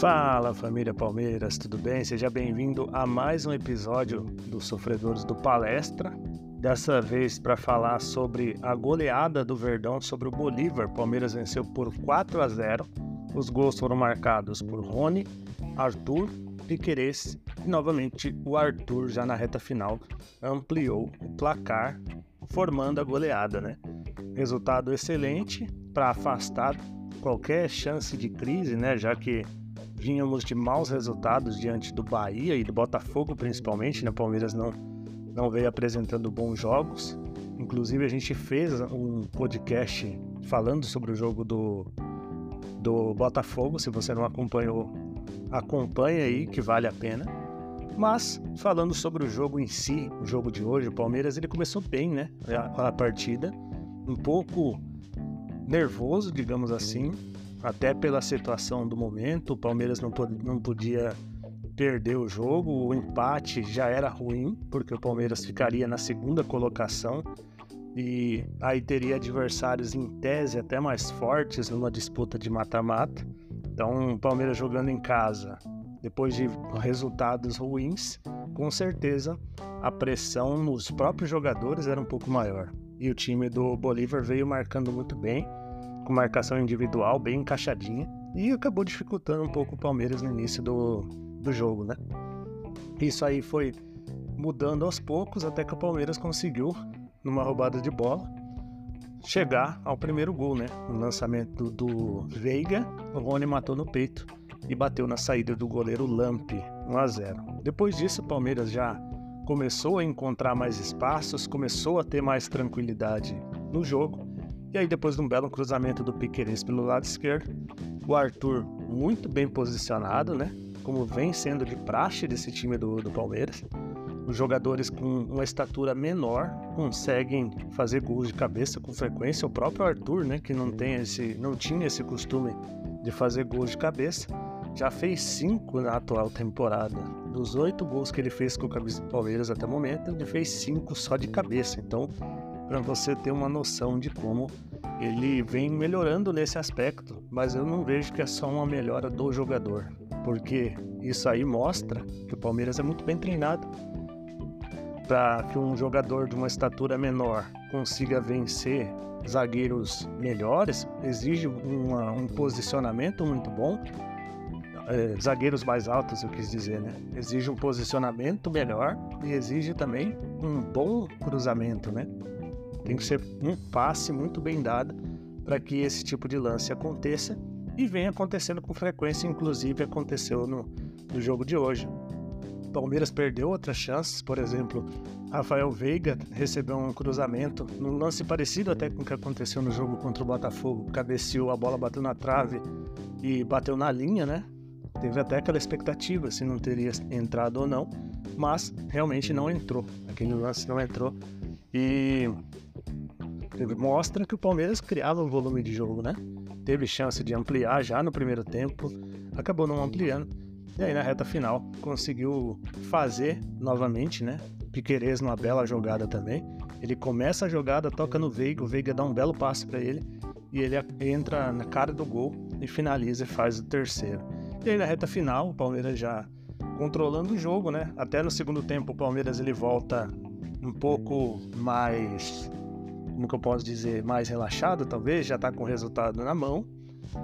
Fala família Palmeiras, tudo bem? Seja bem-vindo a mais um episódio dos Sofredores do Palestra. Dessa vez para falar sobre a goleada do Verdão sobre o Bolívar. Palmeiras venceu por 4 a 0. Os gols foram marcados por Rony, Arthur, Piquerez e novamente o Arthur já na reta final ampliou o placar, formando a goleada, né? Resultado excelente para afastar qualquer chance de crise, né? Já que vínhamos de maus resultados diante do Bahia e do Botafogo, principalmente, né? Palmeiras não, não veio apresentando bons jogos. Inclusive, a gente fez um podcast falando sobre o jogo do, do Botafogo. Se você não acompanhou, acompanhe aí, que vale a pena. Mas, falando sobre o jogo em si, o jogo de hoje, o Palmeiras ele começou bem, né? A, a partida, um pouco nervoso, digamos assim, até pela situação do momento. O Palmeiras não, não podia perder o jogo, o empate já era ruim, porque o Palmeiras ficaria na segunda colocação e aí teria adversários em tese até mais fortes numa disputa de mata-mata. Então, o Palmeiras jogando em casa, depois de resultados ruins, com certeza a pressão nos próprios jogadores era um pouco maior. E o time do Bolívar veio marcando muito bem com marcação individual bem encaixadinha e acabou dificultando um pouco o Palmeiras no início do, do jogo, né? Isso aí foi mudando aos poucos até que o Palmeiras conseguiu, numa roubada de bola, chegar ao primeiro gol, né? No lançamento do Veiga, o Rony matou no peito e bateu na saída do goleiro Lamp, 1 a 0. Depois disso, o Palmeiras já começou a encontrar mais espaços, começou a ter mais tranquilidade no jogo e aí, depois de um belo cruzamento do Piqueires pelo lado esquerdo, o Arthur muito bem posicionado, né? Como vem sendo de praxe desse time do, do Palmeiras. Os jogadores com uma estatura menor conseguem fazer gols de cabeça com frequência. O próprio Arthur, né, que não tem esse, não tinha esse costume de fazer gols de cabeça, já fez cinco na atual temporada. Dos oito gols que ele fez com o Palmeiras até o momento, ele fez cinco só de cabeça. Então, para você ter uma noção de como ele vem melhorando nesse aspecto, mas eu não vejo que é só uma melhora do jogador, porque isso aí mostra que o Palmeiras é muito bem treinado. Para que um jogador de uma estatura menor consiga vencer zagueiros melhores, exige uma, um posicionamento muito bom. É, zagueiros mais altos, eu quis dizer, né? Exige um posicionamento melhor e exige também um bom cruzamento, né? Tem que ser um passe muito bem dado para que esse tipo de lance aconteça e vem acontecendo com frequência, inclusive aconteceu no, no jogo de hoje. Palmeiras perdeu outras chances, por exemplo, Rafael Veiga recebeu um cruzamento num lance parecido até com o que aconteceu no jogo contra o Botafogo, cabeceou, a bola bateu na trave e bateu na linha, né? Teve até aquela expectativa se não teria entrado ou não, mas realmente não entrou. Aquele lance não entrou. E mostra que o Palmeiras criava um volume de jogo, né? Teve chance de ampliar já no primeiro tempo, acabou não ampliando. E aí na reta final conseguiu fazer novamente, né? Piquerez numa bela jogada também. Ele começa a jogada, toca no Veiga, o Veiga dá um belo passe para ele e ele entra na cara do gol e finaliza e faz o terceiro. E aí na reta final, o Palmeiras já controlando o jogo, né? Até no segundo tempo o Palmeiras ele volta um pouco mais como que eu posso dizer, mais relaxado, talvez, já está com o resultado na mão.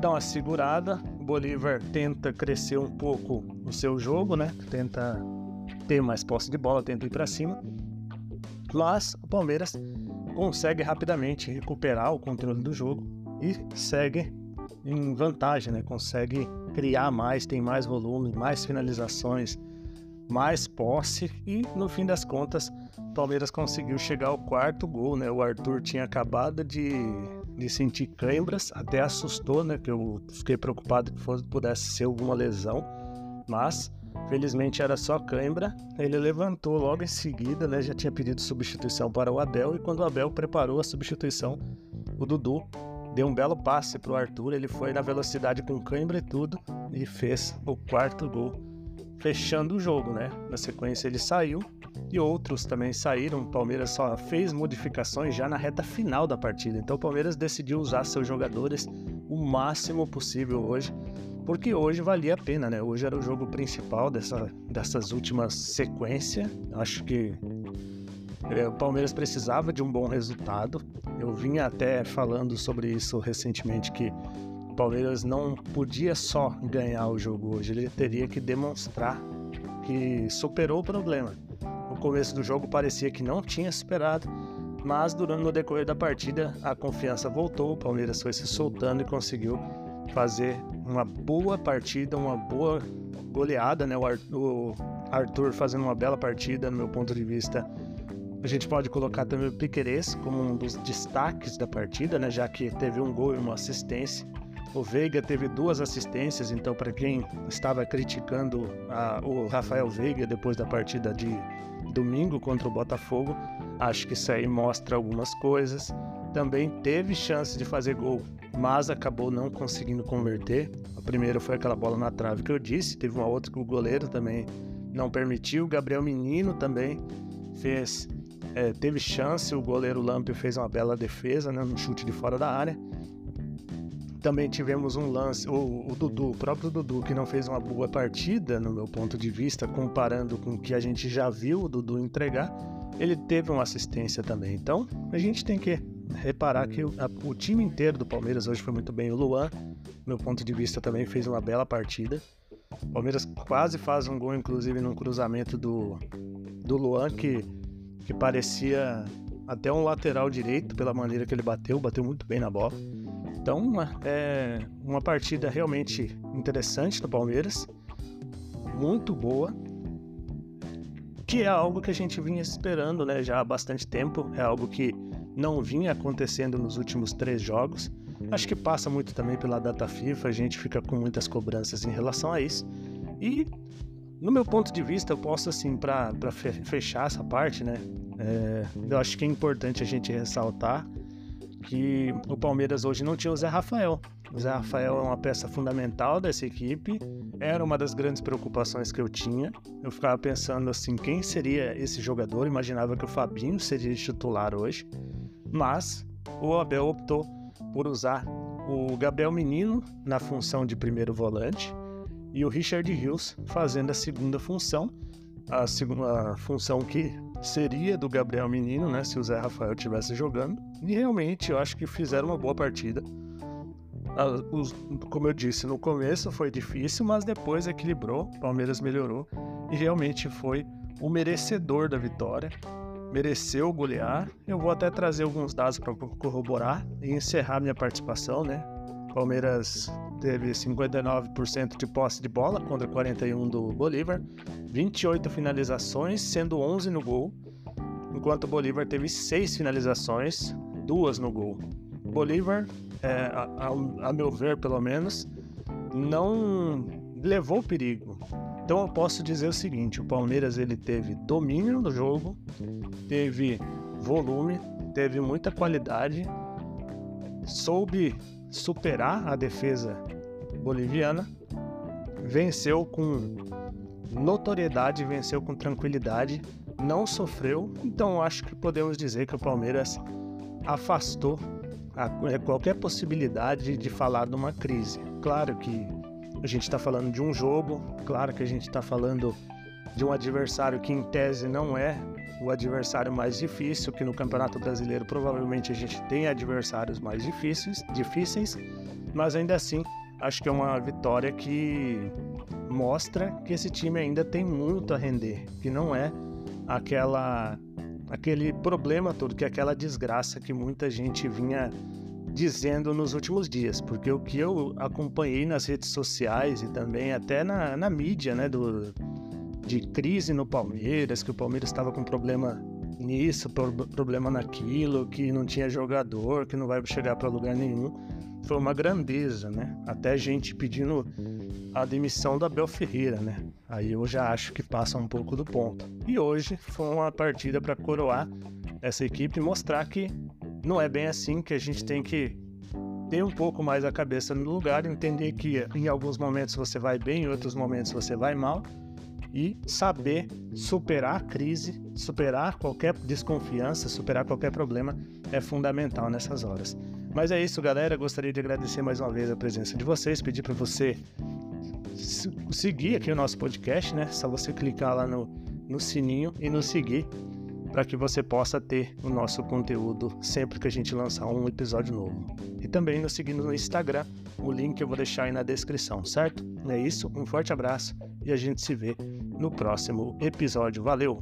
Dá uma segurada, o Bolívar tenta crescer um pouco o seu jogo, né? Tenta ter mais posse de bola, tenta ir para cima. Mas o Palmeiras consegue rapidamente recuperar o controle do jogo e segue em vantagem, né? Consegue criar mais, tem mais volume, mais finalizações, mais posse e no fim das contas o Palmeiras conseguiu chegar ao quarto gol, né? O Arthur tinha acabado de, de sentir câimbras, até assustou, né? Que eu fiquei preocupado que fosse, pudesse ser alguma lesão, mas felizmente era só câimbra. Ele levantou logo em seguida, né? Já tinha pedido substituição para o Abel e quando o Abel preparou a substituição, o Dudu deu um belo passe para o Arthur. Ele foi na velocidade com câimbra e tudo e fez o quarto gol fechando o jogo, né? Na sequência ele saiu e outros também saíram. O Palmeiras só fez modificações já na reta final da partida. Então o Palmeiras decidiu usar seus jogadores o máximo possível hoje porque hoje valia a pena, né? Hoje era o jogo principal dessa, dessas últimas sequências. Acho que é, o Palmeiras precisava de um bom resultado. Eu vinha até falando sobre isso recentemente que o Palmeiras não podia só ganhar o jogo hoje, ele teria que demonstrar que superou o problema. No começo do jogo parecia que não tinha superado, mas durante o decorrer da partida a confiança voltou, o Palmeiras foi se soltando e conseguiu fazer uma boa partida, uma boa goleada, né? O Arthur fazendo uma bela partida, no meu ponto de vista. A gente pode colocar também o Piquerez como um dos destaques da partida, né? Já que teve um gol e uma assistência. O Veiga teve duas assistências, então para quem estava criticando a, o Rafael Veiga depois da partida de domingo contra o Botafogo, acho que isso aí mostra algumas coisas. Também teve chance de fazer gol mas acabou não conseguindo converter. A primeira foi aquela bola na trave que eu disse, teve uma outra que o goleiro também não permitiu. Gabriel Menino também fez, é, teve chance, o goleiro Lamp fez uma bela defesa, né, no chute de fora da área. Também tivemos um lance, o, o Dudu, o próprio Dudu, que não fez uma boa partida, no meu ponto de vista, comparando com o que a gente já viu o Dudu entregar, ele teve uma assistência também. Então, a gente tem que reparar que o, a, o, time inteiro do Palmeiras hoje foi muito bem. O Luan, meu ponto de vista, também fez uma bela partida. O Palmeiras quase faz um gol, inclusive, num cruzamento do, do Luan, que, que parecia até um lateral direito, pela maneira que ele bateu, bateu muito bem na bola. Então, é uma partida realmente interessante do Palmeiras, muito boa, que é algo que a gente vinha esperando né, já há bastante tempo, é algo que não vinha acontecendo nos últimos três jogos. Acho que passa muito também pela data FIFA, a gente fica com muitas cobranças em relação a isso. E, no meu ponto de vista, eu posso, assim, para fechar essa parte, né? É, eu acho que é importante a gente ressaltar que o Palmeiras hoje não tinha o Zé Rafael. O Zé Rafael é uma peça fundamental dessa equipe, era uma das grandes preocupações que eu tinha. Eu ficava pensando assim, quem seria esse jogador? Imaginava que o Fabinho seria titular hoje. Mas o Abel optou por usar o Gabriel Menino na função de primeiro volante e o Richard Hills fazendo a segunda função, a segunda função que seria do Gabriel Menino, né, se o Zé Rafael estivesse jogando. E realmente eu acho que fizeram uma boa partida. Como eu disse, no começo foi difícil, mas depois equilibrou, Palmeiras melhorou e realmente foi o merecedor da vitória mereceu golear. Eu vou até trazer alguns dados para corroborar e encerrar minha participação, né? Palmeiras teve 59% de posse de bola contra 41 do Bolívar, 28 finalizações, sendo 11 no gol, enquanto o Bolívar teve 6 finalizações, duas no gol. Bolívar, é, a, a, meu ver pelo menos, não levou perigo. Então eu posso dizer o seguinte: o Palmeiras ele teve domínio no jogo, teve volume, teve muita qualidade, soube superar a defesa boliviana, venceu com notoriedade, venceu com tranquilidade, não sofreu. Então acho que podemos dizer que o Palmeiras afastou a, qualquer possibilidade de falar de uma crise. Claro que a gente está falando de um jogo, claro que a gente está falando de um adversário que, em tese, não é o adversário mais difícil, que no Campeonato Brasileiro provavelmente a gente tem adversários mais difíceis, difíceis, mas ainda assim acho que é uma vitória que mostra que esse time ainda tem muito a render, que não é aquela aquele problema todo, que é aquela desgraça que muita gente vinha dizendo nos últimos dias, porque o que eu acompanhei nas redes sociais e também até na, na mídia, né, do, de crise no Palmeiras, que o Palmeiras estava com problema nisso, problema naquilo, que não tinha jogador, que não vai chegar para lugar nenhum, foi uma grandeza, né? Até gente pedindo a demissão do Abel Ferreira, né? Aí eu já acho que passa um pouco do ponto. E hoje foi uma partida para coroar essa equipe e mostrar que não é bem assim que a gente tem que ter um pouco mais a cabeça no lugar, entender que em alguns momentos você vai bem, em outros momentos você vai mal e saber superar a crise, superar qualquer desconfiança, superar qualquer problema é fundamental nessas horas. Mas é isso, galera. Gostaria de agradecer mais uma vez a presença de vocês, pedir para você seguir aqui o nosso podcast, né? Só você clicar lá no, no sininho e nos seguir para que você possa ter o nosso conteúdo sempre que a gente lançar um episódio novo. E também nos seguindo no Instagram, o link eu vou deixar aí na descrição, certo? É isso, um forte abraço e a gente se vê no próximo episódio. Valeu!